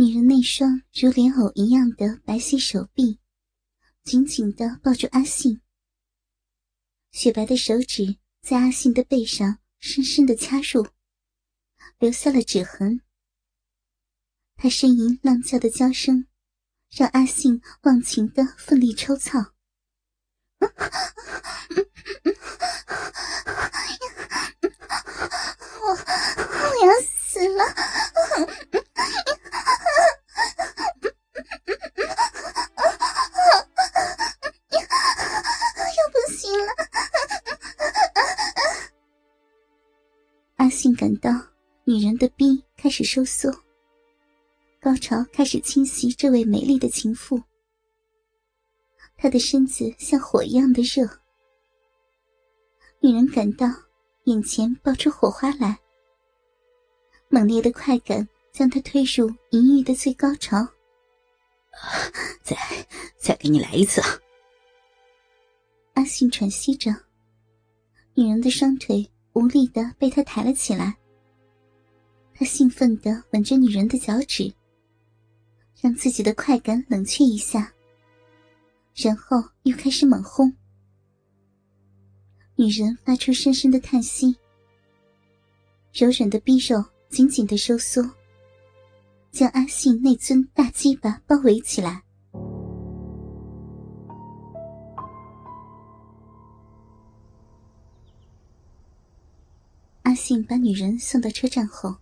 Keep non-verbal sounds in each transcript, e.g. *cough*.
女人那双如莲藕一样的白皙手臂，紧紧的抱住阿信。雪白的手指在阿信的背上深深的掐入，留下了指痕。他呻吟浪叫的娇声，让阿信忘情的奋力抽操。*laughs* 我我要死了！要不行了！阿信感到女人的臂开始收缩，高潮开始侵袭这位美丽的情妇。她的身子像火一样的热，女人感到眼前爆出火花来。猛烈的快感将他推入淫欲的最高潮。再再给你来一次。阿信喘息着，女人的双腿无力的被他抬了起来。他兴奋的吻着女人的脚趾，让自己的快感冷却一下，然后又开始猛轰。女人发出深深的叹息，柔软的逼肉。紧紧的收缩，将阿信那尊大鸡巴包围起来。阿信把女人送到车站后，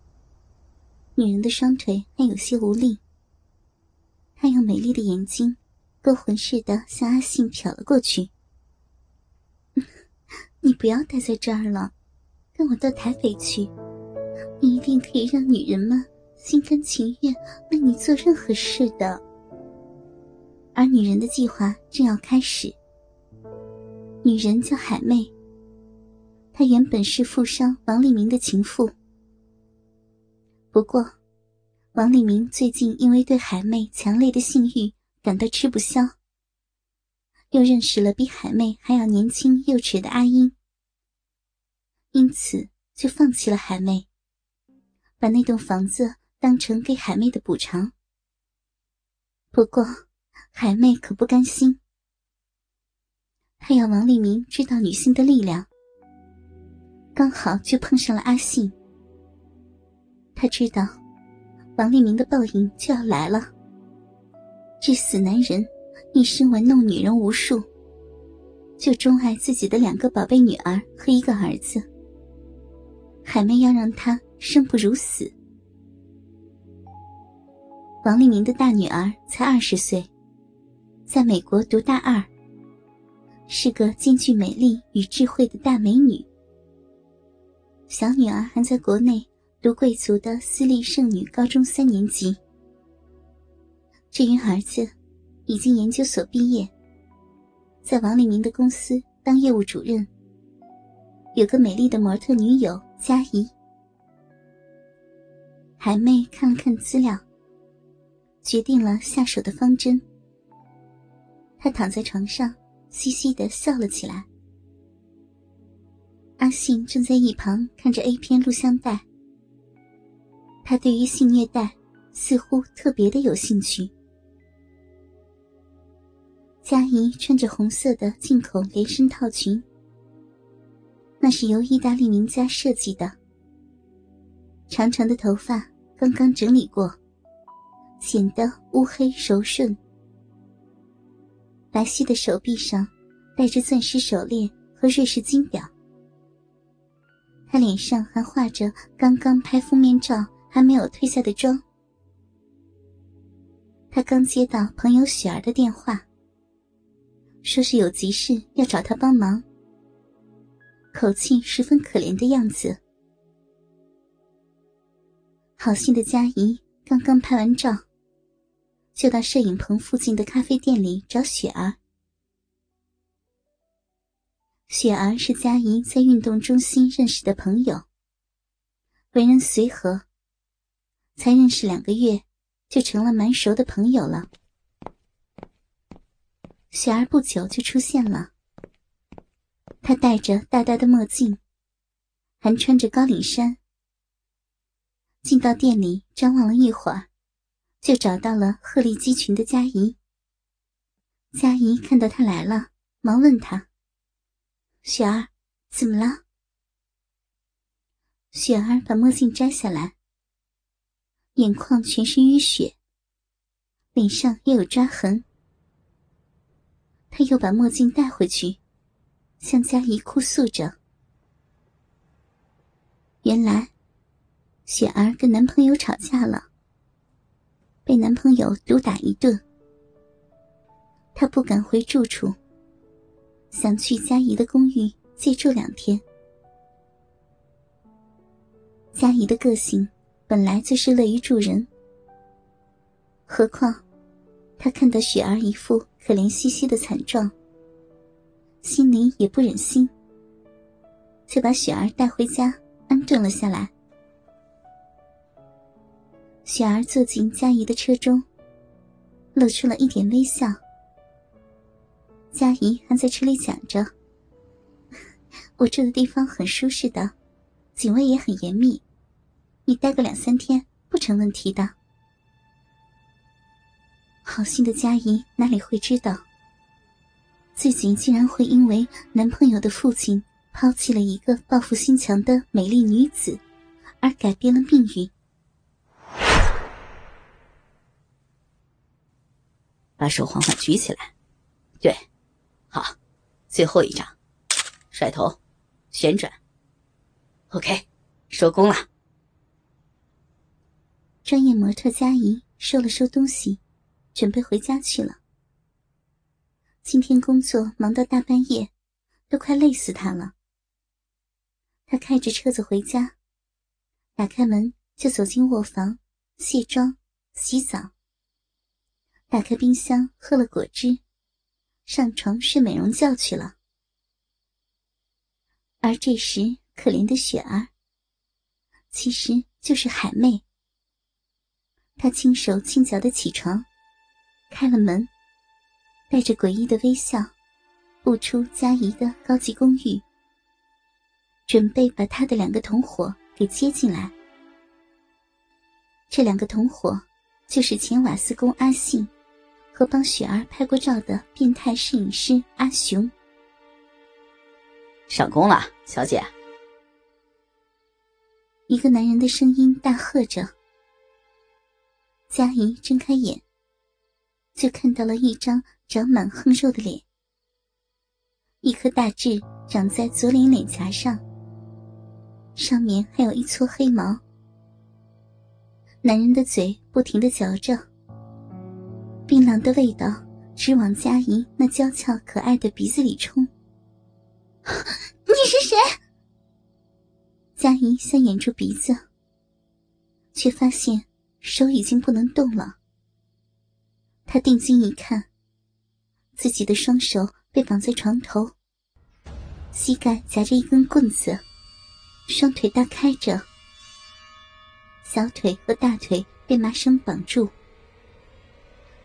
女人的双腿还有些无力。她用美丽的眼睛勾魂似的向阿信瞟了过去：“ *laughs* 你不要待在这儿了，跟我到台北去。”你一定可以让女人们心甘情愿为你做任何事的。而女人的计划正要开始。女人叫海妹，她原本是富商王立明的情妇。不过，王立明最近因为对海妹强烈的性欲感到吃不消，又认识了比海妹还要年轻幼齿的阿英，因此就放弃了海妹。把那栋房子当成给海妹的补偿。不过，海妹可不甘心，她要王立明知道女性的力量。刚好就碰上了阿信，他知道王立明的报应就要来了。这死男人一生玩弄女人无数，就钟爱自己的两个宝贝女儿和一个儿子。海妹要让他。生不如死。王立明的大女儿才二十岁，在美国读大二，是个兼具美丽与智慧的大美女。小女儿还在国内读贵族的私立圣女高中三年级。至于儿子，已经研究所毕业，在王立明的公司当业务主任，有个美丽的模特女友佳怡。海妹看了看资料，决定了下手的方针。她躺在床上，嘻嘻的笑了起来。阿信正在一旁看着 A 片录像带。他对于性虐待似乎特别的有兴趣。佳怡穿着红色的进口连身套裙，那是由意大利名家设计的。长长的头发刚刚整理过，显得乌黑柔顺。白皙的手臂上戴着钻石手链和瑞士金表。他脸上还画着刚刚拍封面照还没有褪下的妆。他刚接到朋友雪儿的电话，说是有急事要找他帮忙，口气十分可怜的样子。好心的佳怡刚刚拍完照，就到摄影棚附近的咖啡店里找雪儿。雪儿是佳怡在运动中心认识的朋友，为人随和，才认识两个月，就成了蛮熟的朋友了。雪儿不久就出现了，她戴着大大的墨镜，还穿着高领衫。进到店里，张望了一会儿，就找到了鹤立鸡群的佳怡。佳怡看到他来了，忙问他：“雪儿，怎么了？”雪儿把墨镜摘下来，眼眶全是淤血，脸上也有抓痕。他又把墨镜戴回去，向佳怡哭诉着：“原来，雪儿跟男朋友吵架了。”被男朋友毒打一顿，她不敢回住处，想去佳怡的公寓借住两天。佳怡的个性本来就是乐于助人，何况她看到雪儿一副可怜兮兮的惨状，心里也不忍心，就把雪儿带回家安顿了下来。雪儿坐进佳怡的车中，露出了一点微笑。佳怡还在车里讲着：“我住的地方很舒适的，警卫也很严密，你待个两三天不成问题的。”好心的佳怡哪里会知道，自己竟然会因为男朋友的父亲抛弃了一个报复心强的美丽女子，而改变了命运。把手缓缓举起来，对，好，最后一张，甩头，旋转，OK，收工了。专业模特佳怡收了收东西，准备回家去了。今天工作忙到大半夜，都快累死她了。她开着车子回家，打开门就走进卧房，卸妆、洗澡。打开冰箱，喝了果汁，上床睡美容觉去了。而这时，可怜的雪儿，其实就是海妹。她轻手轻脚的起床，开了门，带着诡异的微笑，步出佳怡的高级公寓，准备把她的两个同伙给接进来。这两个同伙，就是前瓦斯工阿信。和帮雪儿拍过照的变态摄影师阿雄，上工了，小姐。一个男人的声音大喝着。佳怡睁开眼，就看到了一张长满横肉的脸，一颗大痣长在左脸脸颊上，上面还有一撮黑毛。男人的嘴不停的嚼着。槟榔的味道直往佳怡那娇俏可爱的鼻子里冲。*laughs* 你是谁？佳怡想掩住鼻子，却发现手已经不能动了。她定睛一看，自己的双手被绑在床头，膝盖夹着一根棍子，双腿大开着，小腿和大腿被麻绳绑住。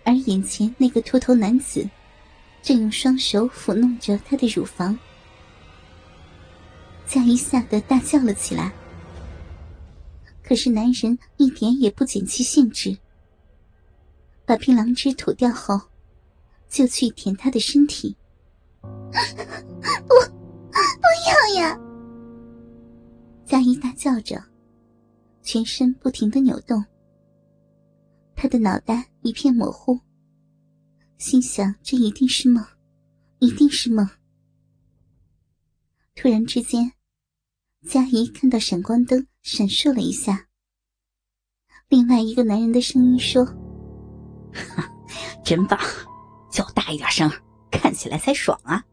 而眼前那个秃头男子，正用双手抚弄着她的乳房。佳怡吓得大叫了起来。可是男人一点也不减其兴致，把槟榔汁吐掉后，就去舔她的身体。*laughs* 不，不要呀！佳怡大叫着，全身不停的扭动。他的脑袋一片模糊，心想：这一定是梦，一定是梦。突然之间，佳怡看到闪光灯闪烁了一下。另外一个男人的声音说：“真棒，叫大一点声，看起来才爽啊！”